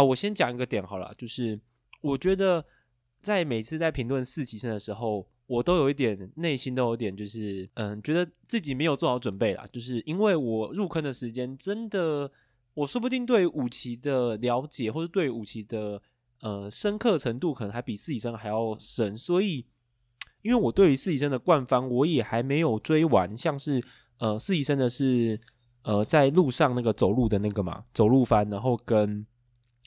啊，我先讲一个点好了，就是我觉得在每次在评论四期生的时候，我都有一点内心都有点就是嗯，觉得自己没有做好准备啦，就是因为我入坑的时间真的，我说不定对五期的了解或者对五期的呃深刻程度，可能还比四期生还要深，所以因为我对于四期生的冠方我也还没有追完，像是呃四期生的是呃在路上那个走路的那个嘛，走路翻，然后跟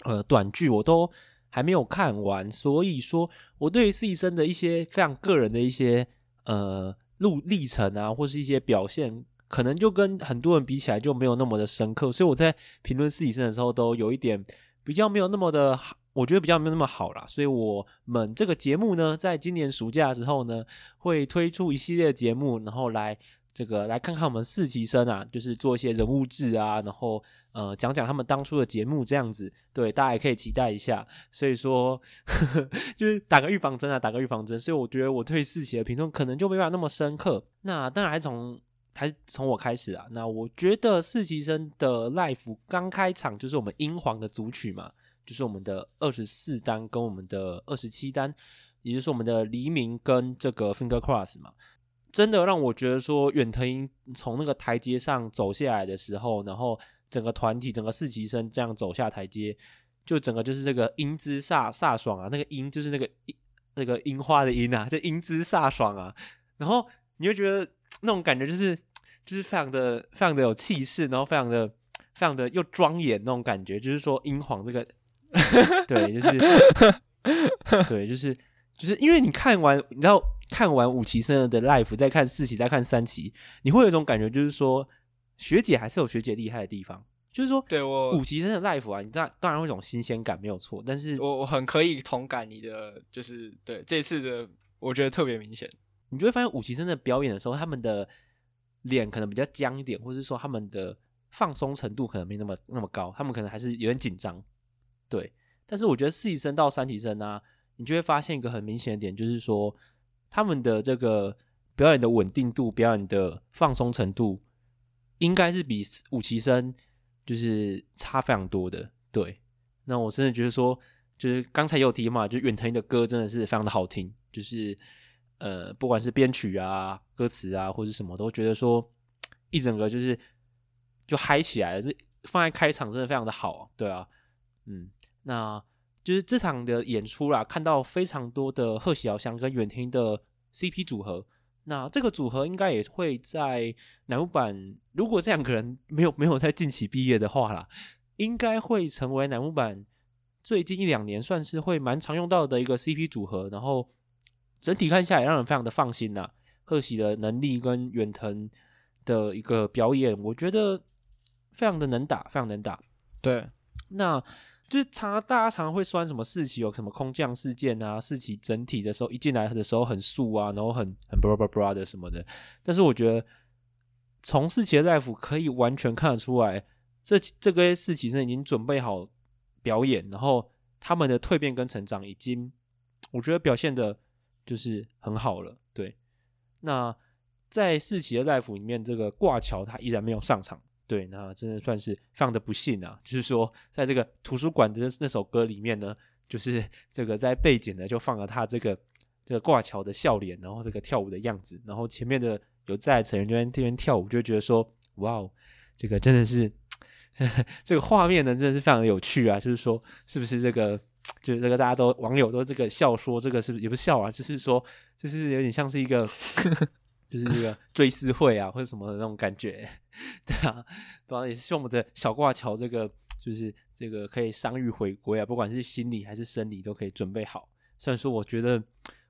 呃短剧我都还没有看完，所以说我对于四期生的一些非常个人的一些呃路历程啊，或是一些表现。可能就跟很多人比起来就没有那么的深刻，所以我在评论四期生的时候都有一点比较没有那么的好，我觉得比较没有那么好啦。所以我们这个节目呢，在今年暑假的时候呢，会推出一系列节目，然后来这个来看看我们四期生啊，就是做一些人物志啊，然后呃讲讲他们当初的节目这样子，对，大家也可以期待一下。所以说呵呵 就是打个预防针啊，打个预防针。所以我觉得我对四期的评论可能就没办法那么深刻。那当然还从。还从我开始啊。那我觉得四期生的 live 刚开场就是我们英皇的组曲嘛，就是我们的二十四单跟我们的二十七单，也就是我们的黎明跟这个 Finger Cross 嘛，真的让我觉得说远藤樱从那个台阶上走下来的时候，然后整个团体整个四期生这样走下台阶，就整个就是这个英姿飒飒爽啊，那个樱就是那个那个樱花的樱啊，就英姿飒爽啊，然后你会觉得。那种感觉就是，就是非常的、非常的有气势，然后非常的、非常的又庄严那种感觉。就是说，英皇这个，对，就是，对，就是，就是因为你看完，你知道看完五期生的 live，再看四期，再看三期，你会有一种感觉，就是说学姐还是有学姐厉害的地方。就是说，对我五期生的 live 啊，你知道，当然会有种新鲜感，没有错。但是我我很可以同感你的，就是对这次的，我觉得特别明显。你就会发现五期生的表演的时候，他们的脸可能比较僵一点，或者是说他们的放松程度可能没那么那么高，他们可能还是有点紧张。对，但是我觉得四期生到三期生啊，你就会发现一个很明显的点，就是说他们的这个表演的稳定度、表演的放松程度，应该是比五期生就是差非常多的。对，那我真的觉得说，就是刚才有提嘛，就远藤的歌真的是非常的好听，就是。呃，不管是编曲啊、歌词啊，或者什么，都觉得说一整个就是就嗨起来了。这放在开场真的非常的好，对啊，嗯，那就是这场的演出啦，看到非常多的贺喜遥香跟远藤的 CP 组合。那这个组合应该也会在乃木坂，如果这两个人没有没有在近期毕业的话啦，应该会成为乃木坂最近一两年算是会蛮常用到的一个 CP 组合，然后。整体看下来，让人非常的放心呐。贺喜的能力跟远藤的一个表演，我觉得非常的能打，非常能打。对，那就是常大家常常会说什么四期有什么空降事件啊，四期整体的时候一进来的时候很素啊，然后很很 bra bra bra 的什么的。但是我觉得从四期的 live 可以完全看得出来，这这个四期生已经准备好表演，然后他们的蜕变跟成长已经，我觉得表现的。就是很好了，对。那在四期的 live 里面，这个挂桥他依然没有上场，对。那真的算是非常的不幸啊。就是说，在这个图书馆的那首歌里面呢，就是 这个在背景呢就放了他这个这个挂桥的笑脸，然后这个跳舞的样子，然后前面的有在成员这边这边跳舞，就觉得说，哇哦，这个真的是呵呵 这个画面呢，真的是非常有趣啊。就是说，是不是这个？就是这个，大家都网友都这个笑说，这个是不是也不是笑啊？就是说，就是有点像是一个，就是这个 追思会啊，或者什么的那种感觉，对啊，当然也是希望我们的小挂桥这个，就是这个可以伤愈回归啊，不管是心理还是生理都可以准备好。虽然说，我觉得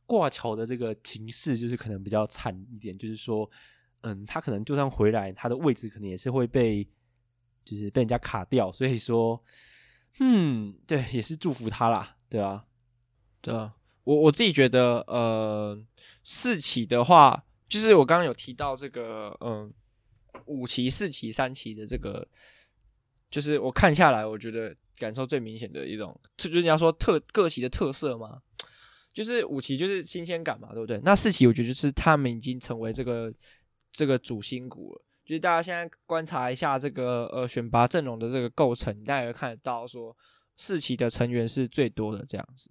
挂桥的这个情势就是可能比较惨一点，就是说，嗯，他可能就算回来，他的位置可能也是会被，就是被人家卡掉，所以说。嗯，对，也是祝福他啦，对啊，对啊，我我自己觉得，呃，四起的话，就是我刚刚有提到这个，嗯，五期、四期、三期的这个，就是我看下来，我觉得感受最明显的一种，就是你要说特各期的特色嘛，就是五期就是新鲜感嘛，对不对？那四期我觉得就是他们已经成为这个这个主心骨了。就是大家现在观察一下这个呃选拔阵容的这个构成，大家也会看得到说，四期的成员是最多的这样子。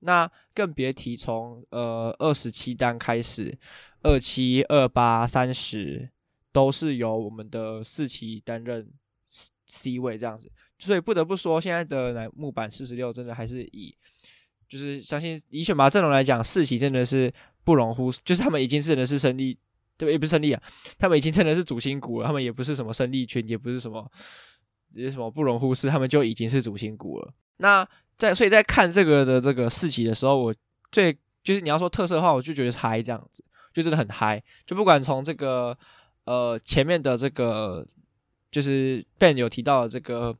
那更别提从呃二十七单开始，二七、二八、三十都是由我们的四期担任 C 位这样子。所以不得不说，现在的乃木板四十六真的还是以，就是相信以选拔阵容来讲，四期真的是不容忽视，就是他们已经是真的是胜利，对，也不是胜利啊，他们已经真的是主心骨了，他们也不是什么胜利群，也不是什么，也什么不容忽视，他们就已经是主心骨了。那在所以在看这个的这个四期的时候，我最就是你要说特色的话，我就觉得嗨这样子，就真的很嗨，就不管从这个呃前面的这个就是 Ben 有提到的这个。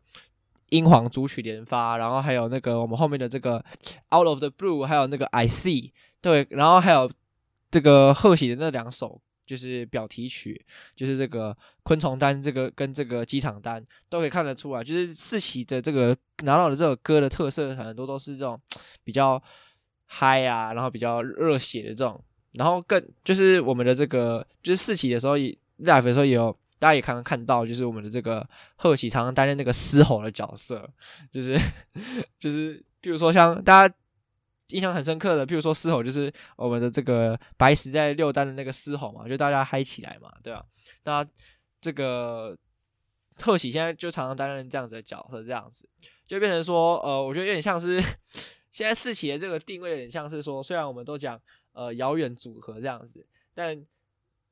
英皇组曲连发，然后还有那个我们后面的这个 Out of the Blue，还有那个 I See，对，然后还有这个贺喜的那两首就是表题曲，就是这个昆虫单，这个跟这个机场单都可以看得出来，就是四喜的这个拿到的这首歌的特色很多都是这种比较嗨啊，然后比较热血的这种，然后更就是我们的这个就是四喜的时候，live 的时候也有。大家也刚刚看到，就是我们的这个贺喜常常担任那个嘶吼的角色，就是 就是，比如说像大家印象很深刻的，譬如说狮吼，就是我们的这个白石在六单的那个狮吼嘛，就大家嗨起来嘛，对吧？那这个贺喜现在就常常担任这样子的角色，这样子就变成说，呃，我觉得有点像是现在四期的这个定位，有点像是说，虽然我们都讲呃遥远组合这样子，但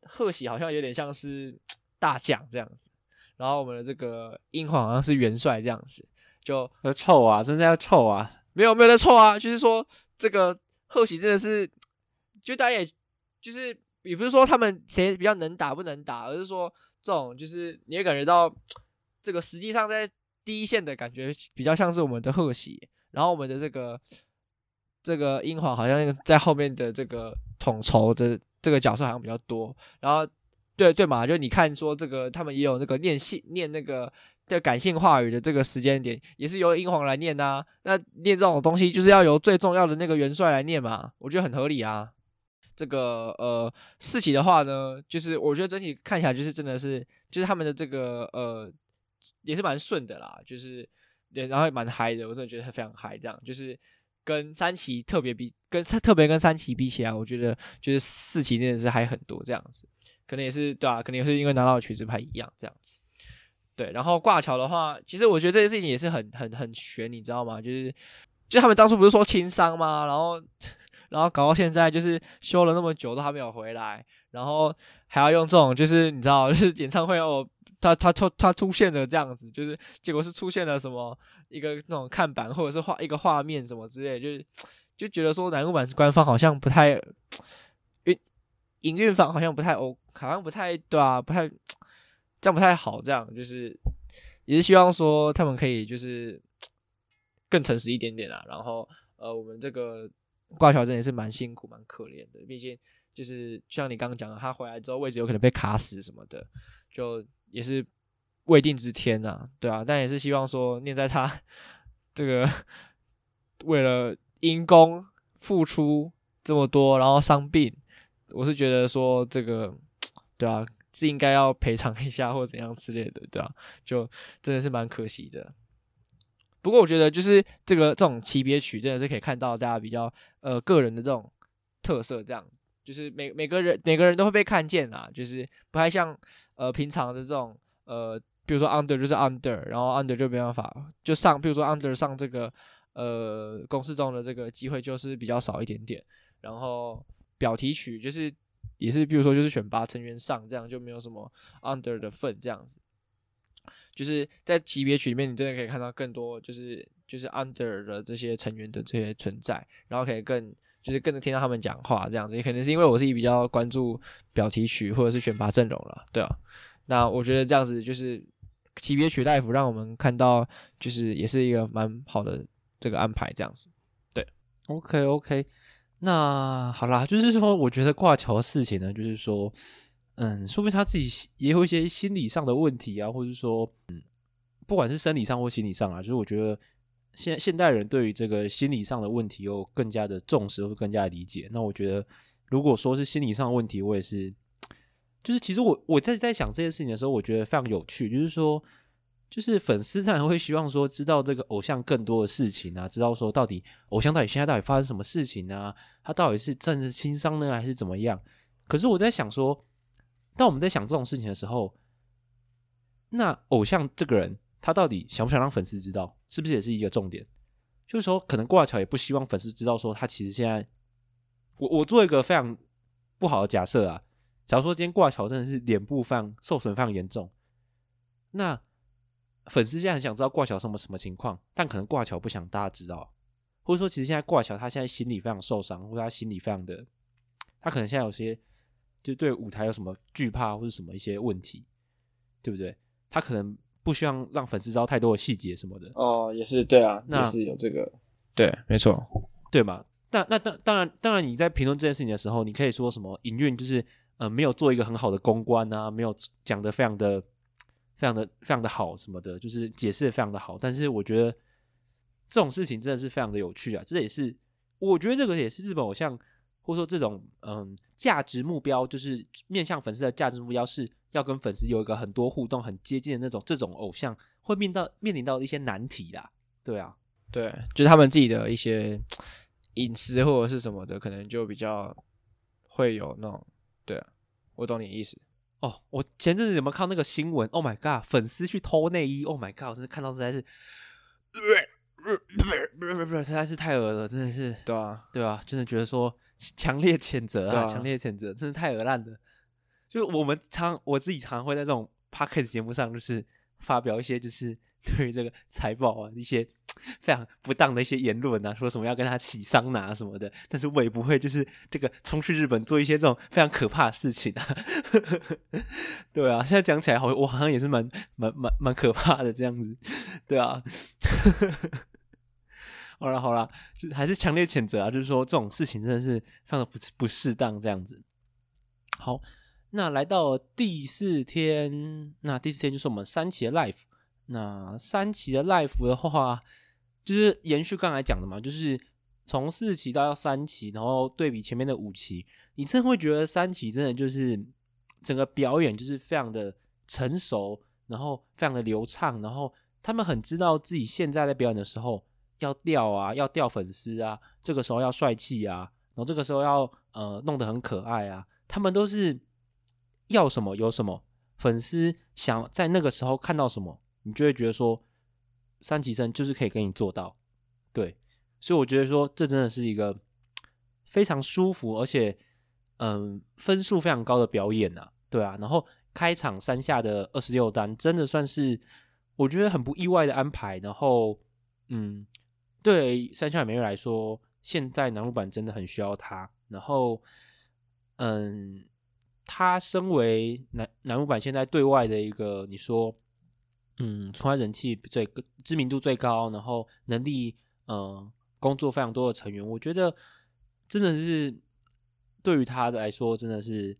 贺喜好像有点像是。大将这样子，然后我们的这个英皇好像是元帅这样子，就要臭啊，真的要臭啊！没有没有在臭啊，就是说这个贺喜真的是，就大家也就是也不是说他们谁比较能打不能打，而是说这种就是你也感觉到这个实际上在第一线的感觉比较像是我们的贺喜，然后我们的这个这个英皇好像在后面的这个统筹的这个角色好像比较多，然后。对对嘛，就你看说这个，他们也有那个念信念那个的感性话语的这个时间点，也是由英皇来念呐、那念这种东西，就是要由最重要的那个元帅来念嘛，我觉得很合理啊。这个呃四期的话呢，就是我觉得整体看起来就是真的是，就是他们的这个呃也是蛮顺的啦，就是然后也蛮嗨的，我真的觉得非常嗨，这样就是跟三期特别比，跟特别跟三期比起来，我觉得就是四期真的是嗨很多这样子。可能也是对啊，可能也是因为拿到的曲子不太一样这样子，对。然后挂桥的话，其实我觉得这件事情也是很很很悬，你知道吗？就是就他们当初不是说轻伤吗？然后然后搞到现在就是休了那么久都还没有回来，然后还要用这种就是你知道，就是演唱会哦，他他出他出现了这样子，就是结果是出现了什么一个那种看板或者是画一个画面什么之类，就是就觉得说南木坂官方好像不太 运营运方好像不太 O，。好像不太对啊，不太这样不太好，这样就是也是希望说他们可以就是更诚实一点点啊。然后呃，我们这个挂桥真的也是蛮辛苦、蛮可怜的，毕竟就是像你刚刚讲的，他回来之后位置有可能被卡死什么的，就也是未定之天啊，对啊。但也是希望说念在他这个为了因公付出这么多，然后伤病，我是觉得说这个。对啊，是应该要赔偿一下或怎样之类的，对啊，就真的是蛮可惜的。不过我觉得就是这个这种级别曲真的是可以看到大家比较呃个人的这种特色，这样就是每每个人每个人都会被看见啦，就是不太像呃平常的这种呃，比如说 under 就是 under，然后 under 就没办法就上，比如说 under 上这个呃公式中的这个机会就是比较少一点点，然后表题曲就是。也是，比如说，就是选拔成员上这样，就没有什么 under 的份这样子。就是在级别曲里面，你真的可以看到更多，就是就是 under 的这些成员的这些存在，然后可以更就是更能听到他们讲话这样子。也可能是因为我是比较关注表题曲或者是选拔阵容了，对啊。那我觉得这样子就是级别曲 live 让我们看到，就是也是一个蛮好的这个安排这样子。对，OK OK。那好啦，就是说，我觉得挂桥的事情呢，就是说，嗯，说明他自己也有一些心理上的问题啊，或者说，嗯，不管是生理上或心理上啊，就是我觉得现现代人对于这个心理上的问题又更加的重视，或更加理解。那我觉得，如果说是心理上的问题，我也是，就是其实我我在在想这件事情的时候，我觉得非常有趣，就是说，就是粉丝当然会希望说知道这个偶像更多的事情啊，知道说到底偶像到底现在到底发生什么事情啊，他到底是政治轻伤呢，还是怎么样？可是我在想说，当我们在想这种事情的时候，那偶像这个人他到底想不想让粉丝知道，是不是也是一个重点？就是说，可能挂桥也不希望粉丝知道说他其实现在，我我做一个非常不好的假设啊，假如说今天挂桥真的是脸部非常受损非常严重，那。粉丝现在很想知道挂桥什么什么情况，但可能挂桥不想大家知道，或者说其实现在挂桥他现在心里非常受伤，或者他心里非常的，他可能现在有些就对舞台有什么惧怕或者什么一些问题，对不对？他可能不希望让粉丝知道太多的细节什么的。哦，也是对啊，那是有这个，对，没错，对嘛？那那当当然当然你在评论这件事情的时候，你可以说什么营运就是呃没有做一个很好的公关啊，没有讲的非常的。非常的非常的好，什么的，就是解释的非常的好。但是我觉得这种事情真的是非常的有趣啊！这也是我觉得这个也是日本偶像，或者说这种嗯价值目标，就是面向粉丝的价值目标是要跟粉丝有一个很多互动、很接近的那种这种偶像会面到面临到一些难题啦。对啊，对，就是他们自己的一些隐私或者是什么的，可能就比较会有那种。对啊，我懂你意思。哦，我前阵子有没有看到那个新闻？Oh my god，粉丝去偷内衣！Oh my god，我真是看到实在是，不是不是不是，实在是太恶了，真的是。对啊，对啊，真的觉得说强烈谴责啊，强、啊、烈谴责，真的太恶烂了。就我们常我自己常会在这种 podcast 节目上，就是发表一些就是 对于这个财报啊一些。非常不当的一些言论啊，说什么要跟他洗桑拿什么的，但是我也不会就是这个冲去日本做一些这种非常可怕的事情啊。对啊，现在讲起来好，我好像也是蛮蛮蛮蛮可怕的这样子。对啊，好了好了，就还是强烈谴责啊，就是说这种事情真的是非常的不不适当这样子。好，那来到第四天，那第四天就是我们三期的 life 那三期的 life 的话。就是延续刚才讲的嘛，就是从四期到三期，然后对比前面的五期，你真的会觉得三期真的就是整个表演就是非常的成熟，然后非常的流畅，然后他们很知道自己现在在表演的时候要钓啊，要钓粉丝啊，这个时候要帅气啊，然后这个时候要呃弄得很可爱啊，他们都是要什么有什么，粉丝想在那个时候看到什么，你就会觉得说。三级生就是可以跟你做到，对，所以我觉得说这真的是一个非常舒服，而且嗯分数非常高的表演呐，对啊。然后开场山下的二十六单真的算是我觉得很不意外的安排。然后嗯，对山下美月来说，现在南陆版真的很需要他。然后嗯，他身为南南陆版现在对外的一个你说。嗯，从他人气最知名度最高，然后能力呃工作非常多的成员，我觉得真的是对于他来说，真的是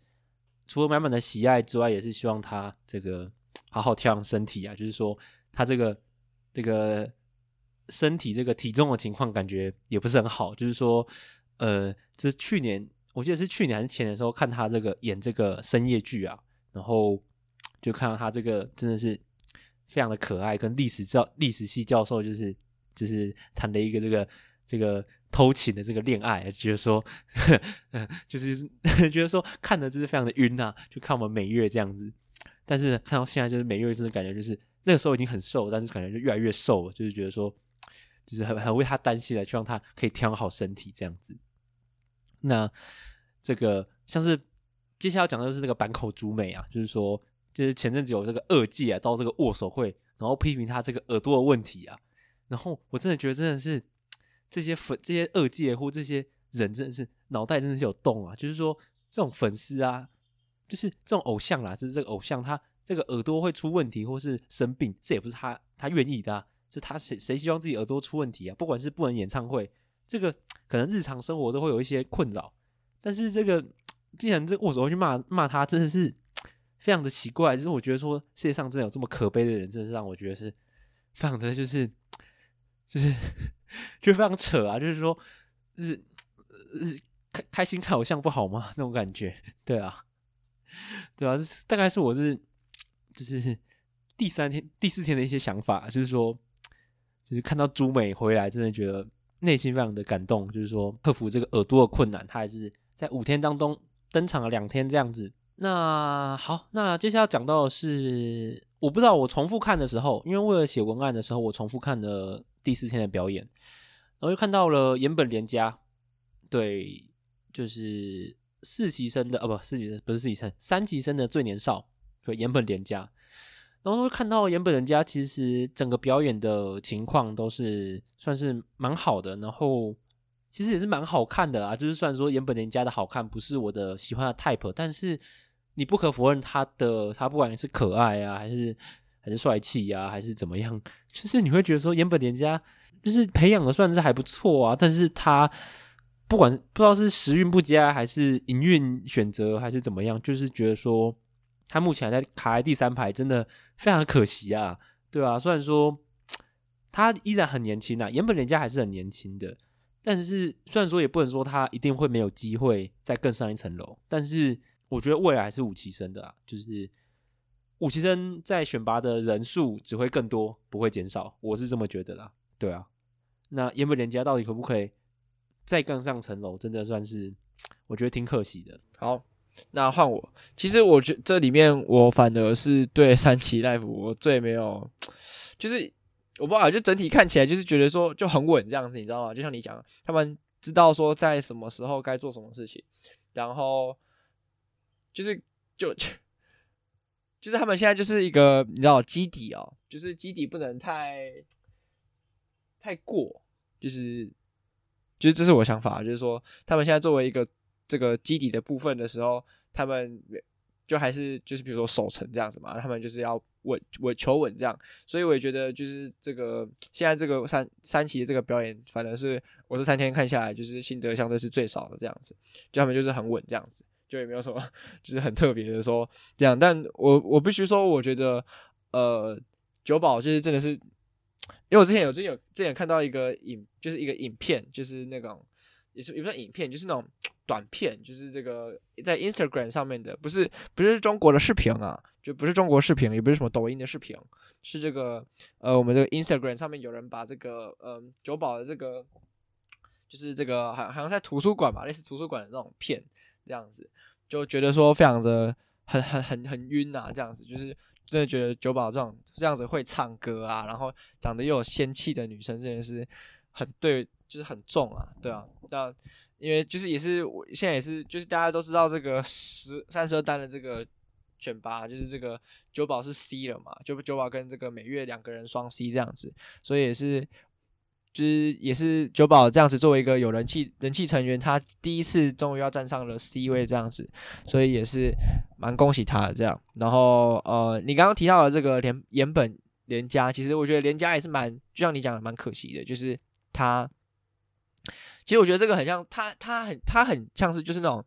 除了满满的喜爱之外，也是希望他这个好好调养身体啊。就是说他这个这个身体这个体重的情况，感觉也不是很好。就是说，呃，这是去年我记得是去年还是前年的时候看他这个演这个深夜剧啊，然后就看到他这个真的是。非常的可爱，跟历史教历史系教授就是就是谈了一个这个这个偷情的这个恋爱，觉得说，就是 觉得说看的就是非常的晕呐、就看我们美月这样子。但是看到现在，就是美月真的感觉就是那个时候已经很瘦，但是感觉就越来越瘦了，就是觉得说，就是很很为他担心的，希望他可以调好身体这样子。那这个像是接下来要讲的就是这个坂口朱美啊，就是说。就是前阵子有这个二届啊，到这个握手会，然后批评他这个耳朵的问题啊，然后我真的觉得真的是这些粉、这些二届或这些人真的是脑袋真的是有洞啊，就是说这种粉丝啊，就是这种偶像啦，就是这个偶像他这个耳朵会出问题或是生病，这也不是他他愿意的啊，是他谁谁希望自己耳朵出问题啊？不管是不能演唱会，这个 可能日常生活都会有一些困扰，但是这个 既然这握手会去骂骂他，真的是。非常的奇怪，就是我觉得说世界上真的有这么可悲的人，真的是让我觉得是非常的，就是就是就非常扯啊！就是说，就是开开心看偶像不好吗？那种感觉，对啊，对啊，这大概是我是就是第三天、第四天的一些想法，就是说，就是看到朱美回来，真的觉得内心非常的感动。就是说，克服这个耳朵的困难，他还是在五天当中登场了两天这样子。那好，那接下来讲到的是，我不知道我重复看的时候，因为为了写文案的时候，我重复看了第四天的表演，然后又看到了岩本莲加，对，就是四级生的，哦不，四级生不是四级生，三级生的最年少，对，岩本莲加，然后看到岩本莲加其实整个表演的情况都是算是蛮好的，然后其实也是蛮好看的啊，就是虽然说岩本莲加的好看不是我的喜欢的 type，但是。你不可否认他的，他不管是可爱啊，还是还是帅气呀，还是怎么样，就是你会觉得说，岩本莲加就是培养的算是还不错啊。但是他不管不知道是时运不佳，还是营运选择，还是怎么样，就是觉得说他目前在卡在第三排，真的非常可惜啊，对啊，虽然说他依然很年轻啊，岩本莲加还是很年轻的，但是虽然说也不能说他一定会没有机会再更上一层楼，但是。我觉得未来是五期生的啊，就是五期生在选拔的人数只会更多，不会减少。我是这么觉得啦。对啊，那岩本连家到底可不可以再更上层楼？真的算是我觉得挺可惜的。好，那换我。其实我觉这里面我反而是对 三期 Live 我最没有，就是我不知道，就整体看起来就是觉得说就很稳这样子，你知道吗？就像你讲，他们知道说在什么时候该做什么事情，然后。就是就 就是他们现在就是一个你知道基底哦，就是基底不能太太过，就是就是这是我想法，就是说他们现在作为一个这个基底的部分的时候，他们就还是就是比如说守城这样子嘛，他们就是要稳稳求稳这样，所以我也觉得就是这个现在这个三三期的这个表演，反正是我这三天看下来，就是心得相对是最少的这样子，就他们就是很稳这样子。就也没有什么，就是很特别的说这样，但我我必须说，我觉得呃，九保就是真的是，因为我之前有之前有之前看到一个影，就是一个影片，就是那种也是也不算影片，就是那种短片，就是这个在 Instagram 上面的，不是不是中国的视频啊，就不是中国视频，也不是什么抖音的视频，是这个呃我们这个 Instagram 上面有人把这个呃久保的这个，就是这个好像好像在图书馆吧，类似图书馆的那种片。这样子就觉得说非常的很很很很晕啊，这样子就是真的觉得久保这种这样子会唱歌啊，然后长得又有仙气的女生，真的是很对，就是很重啊，对啊，那因为就是也是我现在也是就是大家都知道这个十三十二单的这个选拔，就是这个久保是 C 了嘛，就久保跟这个美月两个人双 C 这样子，所以也是。就是也是久保这样子，作为一个有人气人气成员，他第一次终于要站上了 C 位这样子，所以也是蛮恭喜他的这样。然后呃，你刚刚提到的这个连岩本连加，其实我觉得连加也是蛮，就像你讲的蛮可惜的，就是他，其实我觉得这个很像他，他很他很像是就是那种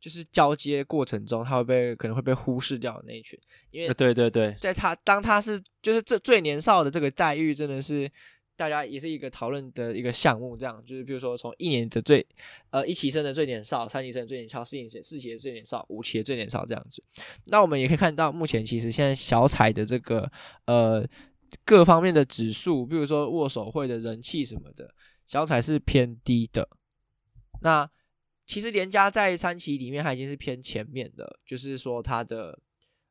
就是交接过程中他会被可能会被忽视掉的那一群，因为对对对，在他当他是就是这最年少的这个待遇真的是。大家也是一个讨论的一个项目，这样就是比如说从一年的最呃一期生的最年少，三期生的最年少，四期四期的最年少，五期的最年少这样子。那我们也可以看到，目前其实现在小彩的这个呃各方面的指数，比如说握手会的人气什么的，小彩是偏低的。那其实连家在三期里面，它已经是偏前面的，就是说它的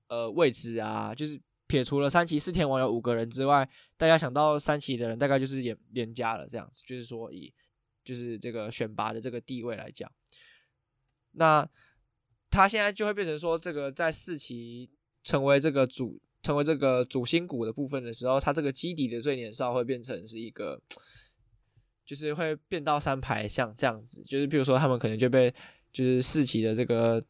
呃位置啊，就是。撇除了三期四天王有五个人之外，大家想到三期的人大概就是莲莲加了这样子，就是说以就是这个选拔的这个地位来讲，那他现在就会变成说，这个在四期成为这个主成为这个主心骨的部分的时候，他这个基底的最年少会变成是一个，就是会变到三排像这样子，就是比如说他们可能就被就是四期的这个。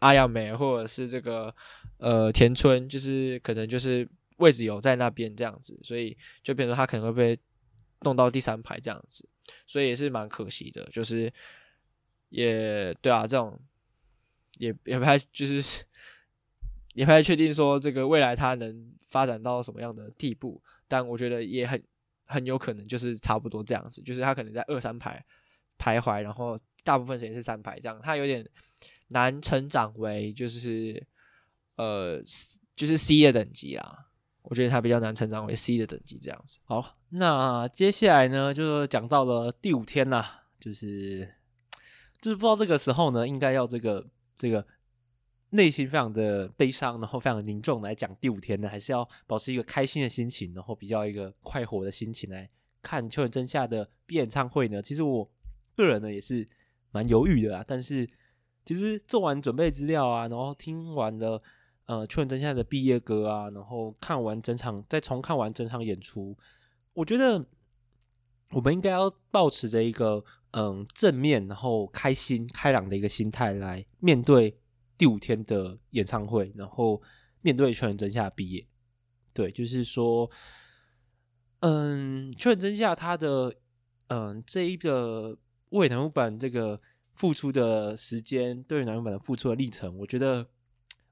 阿亚美或者是这个呃田村，就是可能就是位置有在那边这样子，所以就变成他可能会被弄到第三排这样子，所以也是蛮可惜的。就是也对啊，这种也也不太就是也不太确定说这个未来他能发展到什么样的地步，但我觉得也很很有可能就是差不多这样子，就是他可能在二三排徘徊，然后大部分时间是三排这样，他有点。难成长为就是呃就是 C 的等级啦，我觉得他比较难成长为 C 的等级这样子。好，那接下来呢，就讲到了第五天啦，就是就是不知道这个时候呢，应该要这个这个内心非常的悲伤，然后非常凝重来讲第五天呢，还是要保持一个开心的心情，然后比较一个快活的心情来看秋元真夏的毕业演唱会呢？其实我个人呢也是蛮犹豫的啦，但是其实做完准备资料啊，然后听完了。呃，秋元真夏的毕业歌啊，然后看完整场，再重看完整场演出，我觉得我们应该要保持着一个嗯正面，然后开心开朗的一个心态来面对第五天的演唱会，然后面对秋元真夏毕业。对，就是说，嗯，秋元真夏他的嗯这一个为乃木坂这个付出的时间，对于乃木坂的付出的历程，我觉得。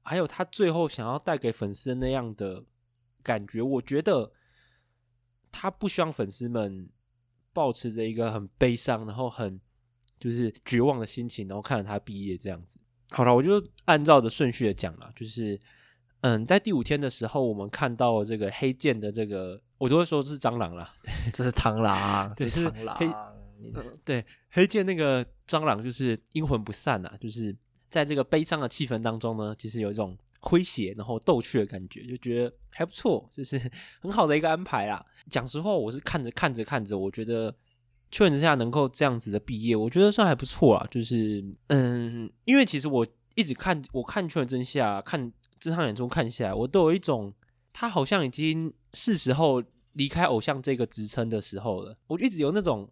还有他最后想要带给粉丝的那样的感觉，我觉得他不希望粉丝们保持着一个很悲伤，然后很就是绝望的心情，然后看着他毕业这样子。好了，我就按照着顺序的讲了，就是嗯，在第五天的时候，我们看到这个黑剑的这个，我都会说是蟑螂啦，这是螳螂，这是螳螂，对，黑剑那个蟑螂就是阴魂不散啊，就是。在这个悲伤的气氛当中呢，其实有一种诙谐然后逗趣的感觉，就觉得还不错，就是 很好的一个安排啦。讲实话，我是看着看着看着，我觉得秋元真夏能够这样子的毕业，我觉得算还不错啦。就是嗯，因为其实我一直看，我看秋元真下看这场演出看下来，我都有一种他好像已经是时候离开偶像这个职称的时候了。我一直有那种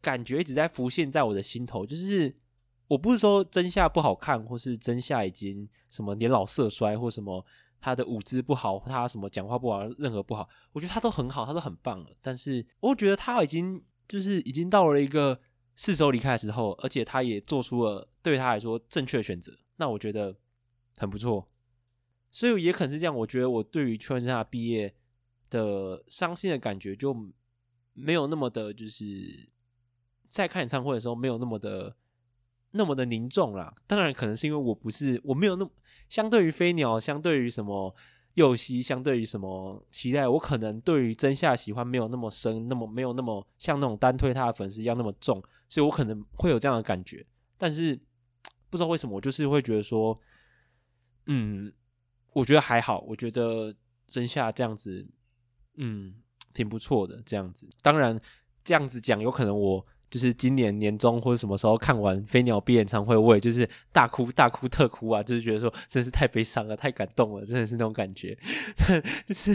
感觉一直在浮现在我的心头，就是。我不是说真夏不好看，或是真夏已经什么年老色衰，或什么他的舞姿不好，他什么讲话不好，任何不好，我觉得他都很好，他都很棒了。但是我觉得他已经就是已经到了一个是时候离开的时候，而且他也做出了对他来说正确的选择，那我觉得很不错。所以也可能是这样，我觉得我对于秋元真夏毕业的伤心的感觉就没有那么的，就是在看演唱会的时候没有那么的。那么的凝重啦，当然可能是因为我不是我没有那么相对于飞鸟，相对于什么佑希，相对于什么期待，我可能对于真夏喜欢没有那么深，那么没有那么像那种单推他的粉丝一样那么重，所以我可能会有这样的感觉。但是不知道为什么，我就是会觉得说，嗯，我觉得还好，我觉得真夏这样子，嗯，挺不错的这样子。当然这样子讲，有可能我。就是今年年中或者什么时候看完飞鸟毕业演唱会，我也就是大哭大哭特哭啊，就是觉得说真是太悲伤了，太感动了，真的是那种感觉。就是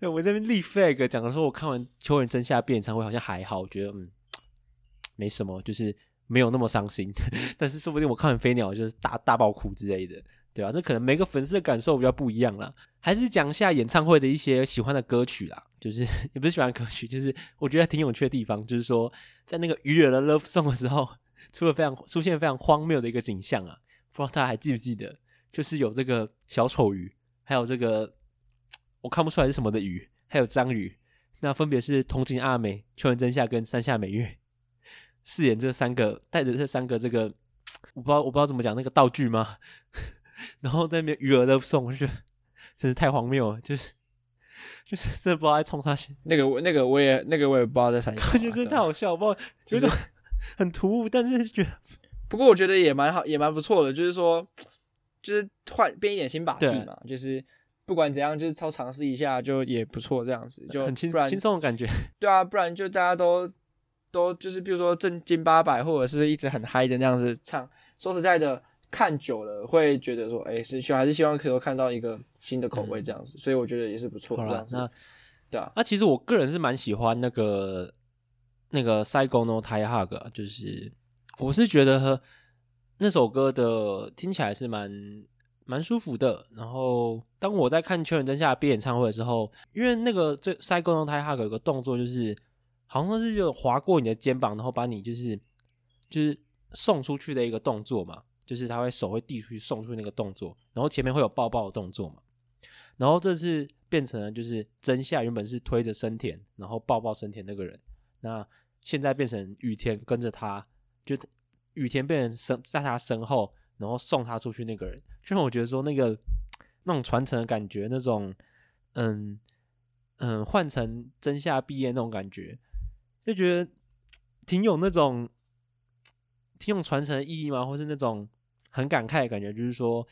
我这边立 flag 讲的说，我看完秋元真夏毕业演唱会好像还好，我觉得嗯没什么，就是没有那么伤心。但是说不定我看完飞鸟就是大大爆哭之类的。对啊，这可能每个粉丝的感受比较不一样啦。还是讲一下演唱会的一些喜欢的歌曲啦，就是 也不是喜欢歌曲，就是我觉得挺有趣的地方，就是说在那个鱼儿的 Love Song 的时候，出了非常出现非常荒谬的一个景象啊，不知道大家还记不记得？就是有这个小丑鱼，还有这个我看不出来是什么的鱼，还有章鱼，那分别是同井阿美、秋元真夏跟山下美月饰演这三个，带着这三个这个 我不知道我不知道怎么讲那个道具吗？然后在那边余额的送，我就觉得真是太荒谬了，就是就是真的不知道在冲啥心。那个我那个我也那个我也不知道在闪，我觉得真的太好笑，不知道有种 很突兀，但是觉得不过我觉得也蛮好，也蛮不错的，就是说就是换变一点新把戏嘛，就是不管怎样，就是超尝试一下就也不错，这样子就很轻松轻松的感觉。对啊，不然就大家都都就是比如说正经八百或者是一直很嗨的那样子唱，说实在的。看久了会觉得说，哎、欸，是希望还是希望可以看到一个新的口味这样子，嗯、所以我觉得也是不错。好了，那对啊，那其实我个人是蛮喜欢那个那个 no tie hug，就是我是觉得那首歌的听起来是蛮蛮舒服的。然后当我在看秋元真夏毕业演唱会的时候，因为那个这 no tie hug 有个动作，就是好像是就划过你的肩膀，然后把你就是就是送出去的一个动作嘛。就是他会手会递出去送出去那个动作，然后前面会有抱抱的动作嘛，然后这次变成了就是真夏原本是推着生田，然后抱抱生田那个人，那现在变成雨田跟着他，就雨田变成身在他身后，然后送他出去那个人，就让我觉得说那个那种传承的感觉，那种嗯嗯换成真夏毕业那种感觉，就觉得挺有那种挺有传承的意义吗，或是那种很感慨的感觉，就是说，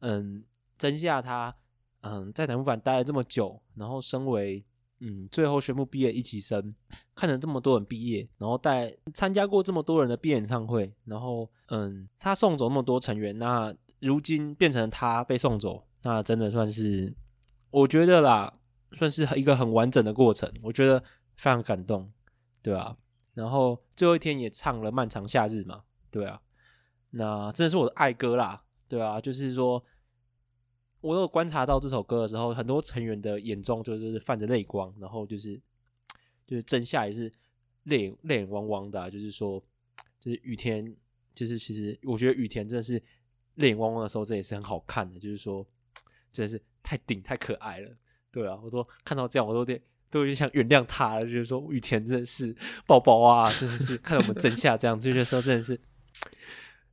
嗯，真夏他嗯在乃木坂待了这么久，然后身为嗯最后宣布毕业一期生，看着这么多人毕业，然后带参加过这么多人的毕业演唱会，然后嗯他送走那么多成员，那如今变成他被送走。那真的算是，我觉得啦，算是一个很完整的过程，我觉得非常感动，对啊，然后最后一天也唱了《漫长夏日》嘛，对啊，那真的是我的爱歌啦，对啊，就是说，我有观察到这首歌的时候，很多成员的眼中就是泛着泪光，然后就是就是真夏也是泪泪眼汪汪的啊，就是说，就是雨田，就是其实我觉得雨田真的是泪眼汪汪的时候，这也是很好看的，就是说。真的是太顶太可爱了，对啊，我都看到这样，我都有点都有点想原谅他了，就是说雨田真的是宝宝啊，真的是看到我们真夏这样，这些时候真的是，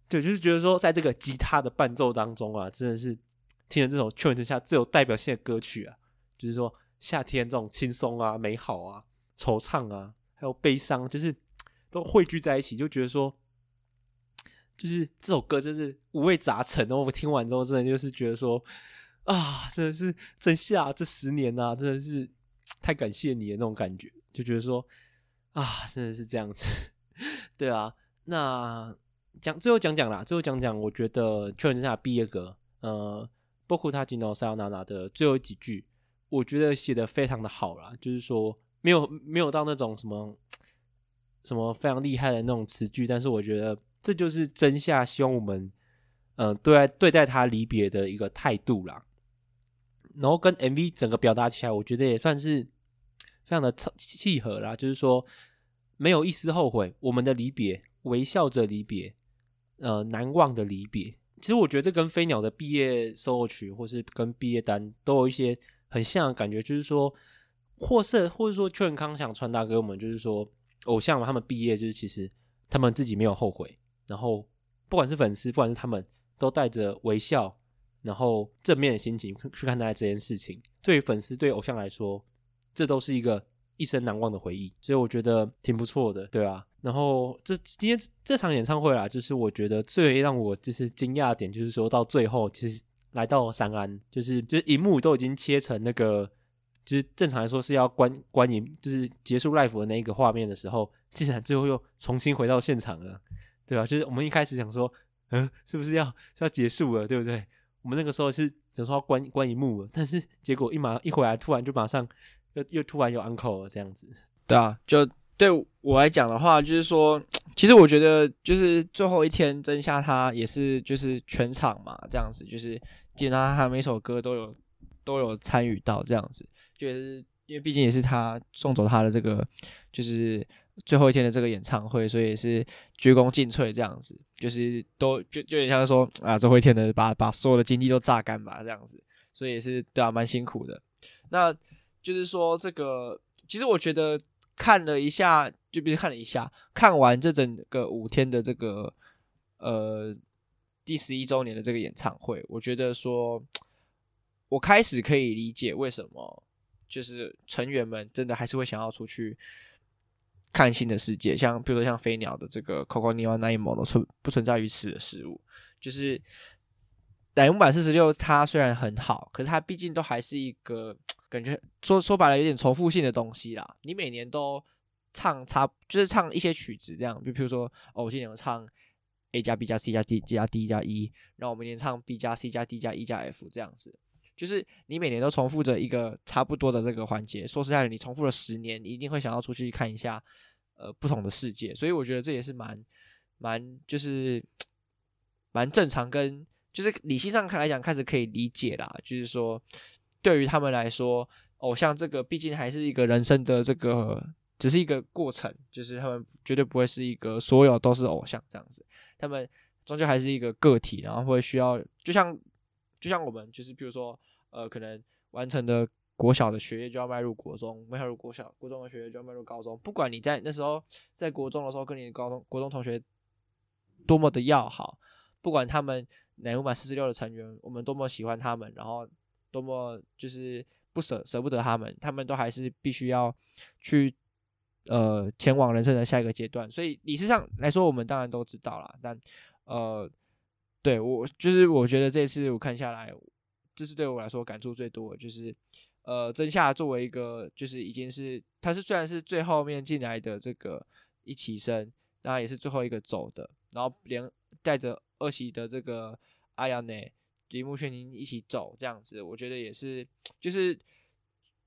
对，就是觉得说在这个吉他的伴奏当中啊，真的是听了这首《秋元真夏》最有代表性的歌曲啊，就是说夏天这种轻松啊、美好啊、惆怅啊，还有悲伤，就是都汇聚在一起，就觉得说，就是这首歌真是五味杂陈。然后我听完之后，真的就是觉得说。啊，真的是真夏这十年、啊，真的是太感谢你的那种感觉，就觉得说啊，真的是这样子，对啊。那讲最后讲讲啦，最后讲讲，我觉得确认真夏毕业歌，呃，包括他金诺塞奥娜娜的最后几句，我觉得写的非常的好啦，就是说没有没有到那种什么什么非常厉害的那种词句，但是我觉得这就是真夏希望我们呃对待对待他离别的一个态度啦。然后跟 MV 整个表达起来，我觉得也算是非常的契合啦。就是说，没有一丝后悔，我们的离别，微笑着离别，呃，难忘的离别。其实我觉得这跟飞鸟的毕业 solo 曲，或是跟毕业单，都有一些很像的感觉。就是说，或是或者说秋元康想传达给我们，就是说，偶像嘛，他们毕业就是其实他们自己没有后悔，然后不管是粉丝，不管是他们，都带着微笑。然后正面的心情去看待这件事情，对于粉丝、对偶像来说，这都是一个一生难忘的回忆，所以我觉得挺不错的，对啊。然后这今天这场演唱会啦，就是我觉得最让我就是惊讶的点，就是说到最后，其实来到三安，就是就是荧幕都已经切成那个，就是正常来说是要关关影，就是结束 live 的那一个画面的时候，竟然最后又重新回到现场了，对吧？就是我们一开始想说，嗯，是不是要是要结束了，对不对？我们那个时候是想说要关关一幕了，但是结果一马一回来，突然就马上又又突然有 uncle 了这样子。对啊，就对我来讲的话，就是说，其实我觉得就是最后一天真夏他也是就是全场嘛这样子，就是基本上他每首歌都有都有参与到这样子，就是因为毕竟也是他送走他的这个就是。最后一天的这个演唱会，所以也是鞠躬尽瘁这样子，就是都就就有点像说啊，最后一天的把把所有的精力都榨干吧这样子，所以也是对啊，蛮辛苦的。那就是说这个，其实我觉得看了一下，就比如看了一下，看完这整个五天的这个呃第十一周年的这个演唱会，我觉得说，我开始可以理解为什么就是成员们真的还是会想要出去。看新的世界，像比如说像飞鸟的这个 Coco Niwa Naimo 都存不存在于此的事物，就是乃木坂四十六，它虽然很好，可是它毕竟都还是一个感觉说说白了有点重复性的东西啦。你每年都唱差，就是唱一些曲子这样，就比如说哦，我今年有唱 A 加 B 加 C 加 D 加 D 加 E，然后我明年唱 B 加 C 加 D 加 E 加 F 这样子。就是你每年都重复着一个差不多的这个环节，说实在的，你重复了十年，你一定会想要出去看一下，呃，不同的世界。所以我觉得这也是蛮蛮就是 蛮正常，跟就是理性上看来讲，开始可以理解啦。就是说，对于他们来说，偶像这个毕竟还是一个人生的这个，只是一个过程，就是他们绝对不会是一个所有都是偶像这样子，他们终究还是一个个体，然后会需要，就像就像我们，就是比如说。呃，可能完成的国小的学业就要迈入国中，迈入国小，国中的学业就要迈入高中。不管你在那时候在国中的时候跟你的高中国中同学多么的要好，不管他们乃木坂四十六的成员，我们多么喜欢他们，然后多么就是不舍舍不得他们，他们都还是必须要去呃前往人生的下一个阶段。所以理事上来说，我们当然都知道了，但呃，对我就是我觉得这次我看下来，这是对我来说感触最多的，就是呃真夏作为一个就是已经是他是虽然是最后面进来的这个一期生，那也是最后一个走的，然后连带着二喜的这个阿亚内。李木宣宁一起走这样子，我觉得也是，就是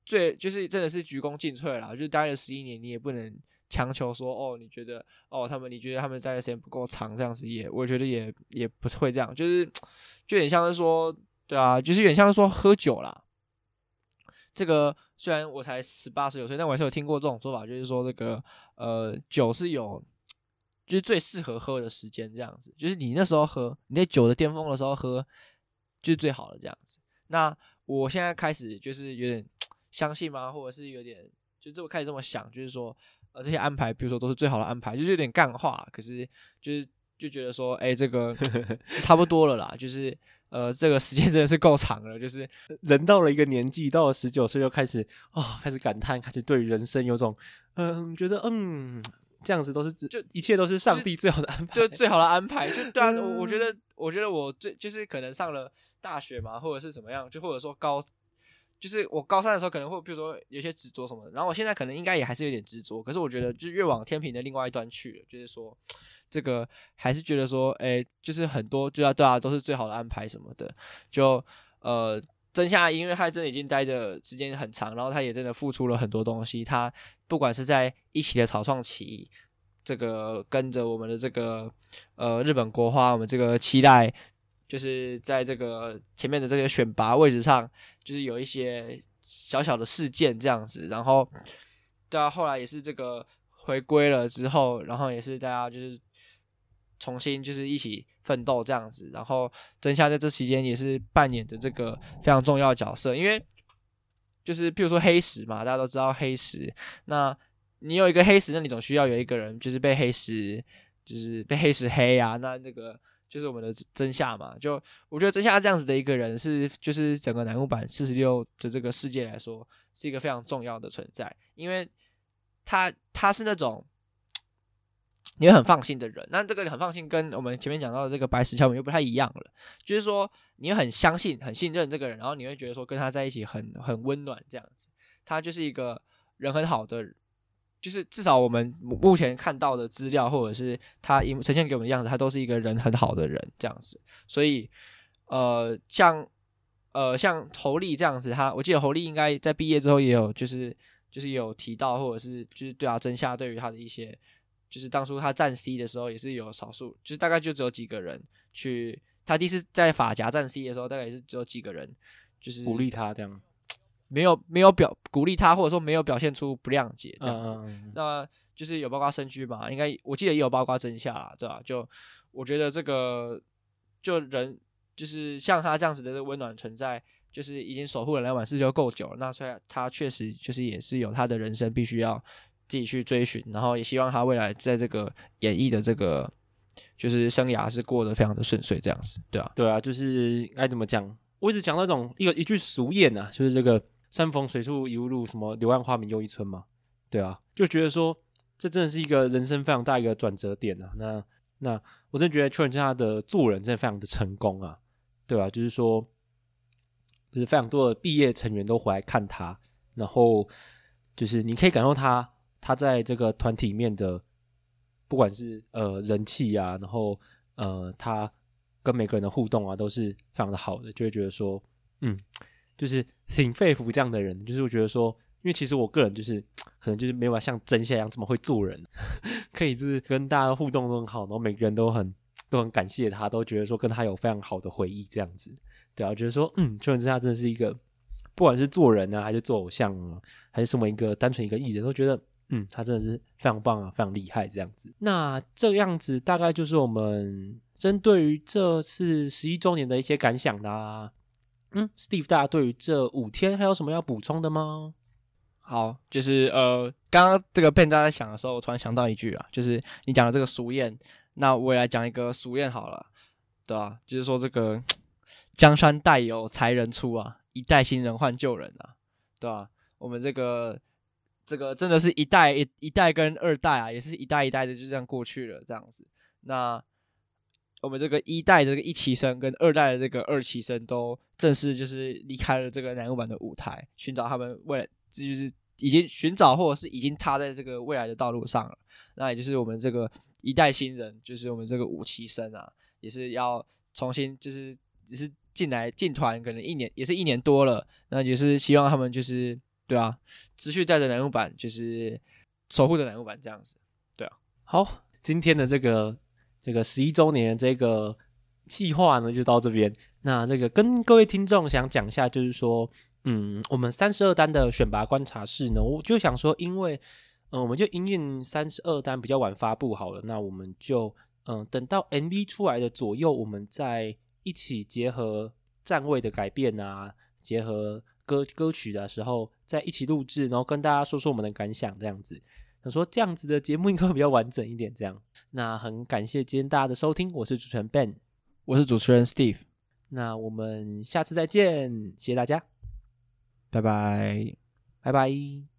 最就是真的是鞠躬尽瘁了。就是待了十一年，你也不能强求说哦，你觉得哦他们你觉得他们待的时间不够长，这样子也我觉得也也不会这样，就是就有点像是说，对啊，就是有点像是说喝酒啦。这个虽然我才十八十九岁，但我还是有听过这种说法，就是说这个呃酒是有就是最适合喝的时间这样子，就是你那时候喝，你在酒的巅峰的时候喝。就是最好的这样子。那我现在开始就是有点相信吗？或者是有点就这么开始这么想，就是说呃这些安排，比如说都是最好的安排，就是有点干话。可是就是就觉得说，哎、欸，这个 差不多了啦。就是呃这个时间真的是够长了。就是 人到了一个年纪，到了十九岁就开始啊、哦，开始感叹，开始对人生有种嗯觉得嗯。这样子都是就一切都是上帝最好的安排，就最好的安排。就对啊，我 我觉得，我觉得我最就是可能上了大学嘛，或者是怎么样，就或者说高，就是我高三的时候可能会，比如说有些执着什么的。然后我现在可能应该也还是有点执着，可是我觉得就越往天平的另外一端去了，就是说这个还是觉得说，哎、欸，就是很多对啊对啊都是最好的安排什么的。就呃，真夏，因为他真的已经待的时间很长，然后他也真的付出了很多东西，他。不管是在一期的草创期，这个跟着我们的这个呃日本国花，我们这个期待，就是在这个前面的这个选拔位置上，就是有一些小小的事件这样子，然后到后来也是这个回归了之后，然后也是大家就是重新就是一起奋斗这样子，然后真夏在这期间也是扮演的这个非常重要的角色，因为。就是，譬如说黑石嘛，大家都知道黑石。那你有一个黑石，那你总需要有一个人，就是被黑石，就是被黑石黑啊。那那个就是我们的真夏嘛。就我觉得真夏这样子的一个人，是就是整个南木板四十六的这个世界来说，是一个非常重要的存在，因为他他是那种。你会很放心的人，那这个很放心，跟我们前面讲到的这个白石桥本又不太一样了。就是说，你很相信、很信任这个人，然后你会觉得说跟他在一起很很温暖这样子。他就是一个人很好的，就是至少我们目前看到的资料，或者是他呈现给我们的样子，他都是一个人很好的人这样子。所以，呃，像呃像侯丽这样子，他我记得侯丽应该在毕业之后也有就是就是有提到，或者是就是对啊，真夏对于他的一些。就是当初他站 C 的时候，也是有少数，就是大概就只有几个人去。他第一次在法甲站 C 的时候，大概也是只有几个人，就是鼓励他这样，没有没有表鼓励他，或者说没有表现出不谅解这样子。嗯、那就是有包括身居嘛，应该我记得也有包括真夏啦，对吧、啊？就我觉得这个就人就是像他这样子的温暖存在，就是已经守护了两晚事就够久了。那所以他确实就是也是有他的人生必须要。自己去追寻，然后也希望他未来在这个演艺的这个就是生涯是过得非常的顺遂，这样子，对啊，对啊，就是该怎么讲？我一直讲那种一个一句俗谚啊，就是这个“山逢水处疑无路”，什么“柳暗花明又一村”嘛，对啊，就觉得说这真的是一个人生非常大一个转折点啊。那那我真的觉得秋元真夏的做人真的非常的成功啊，对啊，就是说，就是非常多的毕业成员都回来看他，然后就是你可以感受他。他在这个团体里面的，不管是呃人气啊，然后呃他跟每个人的互动啊，都是非常的好的，就会觉得说，嗯，就是挺佩服这样的人。就是我觉得说，因为其实我个人就是可能就是没有办法像真夏一样这么会做人，可以就是跟大家互动都很好，然后每个人都很都很感谢他，都觉得说跟他有非常好的回忆这样子。对啊，觉得说，嗯，秋元真夏真的是一个，不管是做人啊，还是做偶像啊，还是身为一个单纯一个艺人，都觉得。嗯，他真的是非常棒啊，非常厉害这样子。那这样子大概就是我们针对于这次十一周年的一些感想啦。嗯，Steve，大家对于这五天还有什么要补充的吗？好，就是呃，刚刚这个 Ben 在想的时候，我突然想到一句啊，就是你讲的这个俗谚，那我也来讲一个俗谚好了，对吧、啊？就是说这个江山代有才人出啊，一代新人换旧人啊。对吧、啊？我们这个这个真的是一代一一代跟二代啊，也是一代一代的就这样过去了，这样子。那我们这个一代的这个一期生跟二代的这个二期生都正式就是离开了这个乃木坂的舞台，寻找他们未来，这就是已经寻找或者是已经踏在这个未来的道路上了。那也就是我们这个一代新人，就是我们这个五期生啊，也是要重新就是也是进来进团，可能一年也是一年多了，那也是希望他们就是对啊，持续带着乃木坂，就是守护着乃木坂这样子，对啊。好，今天的这个这个十一周年这个计划呢，就到这边。那这个跟各位听众想讲一下，就是说，嗯，我们三十二单的选拔观察室呢，我就想说，因为。嗯，我们就因应三十二单比较晚发布好了，那我们就嗯等到 MV 出来的左右，我们再一起结合站位的改变啊，结合歌歌曲的时候，在一起录制，然后跟大家说说我们的感想，这样子。想说这样子的节目应该会比较完整一点，这样。那很感谢今天大家的收听，我是主持人 Ben，我是主持人 Steve，那我们下次再见，谢谢大家，拜拜，拜拜。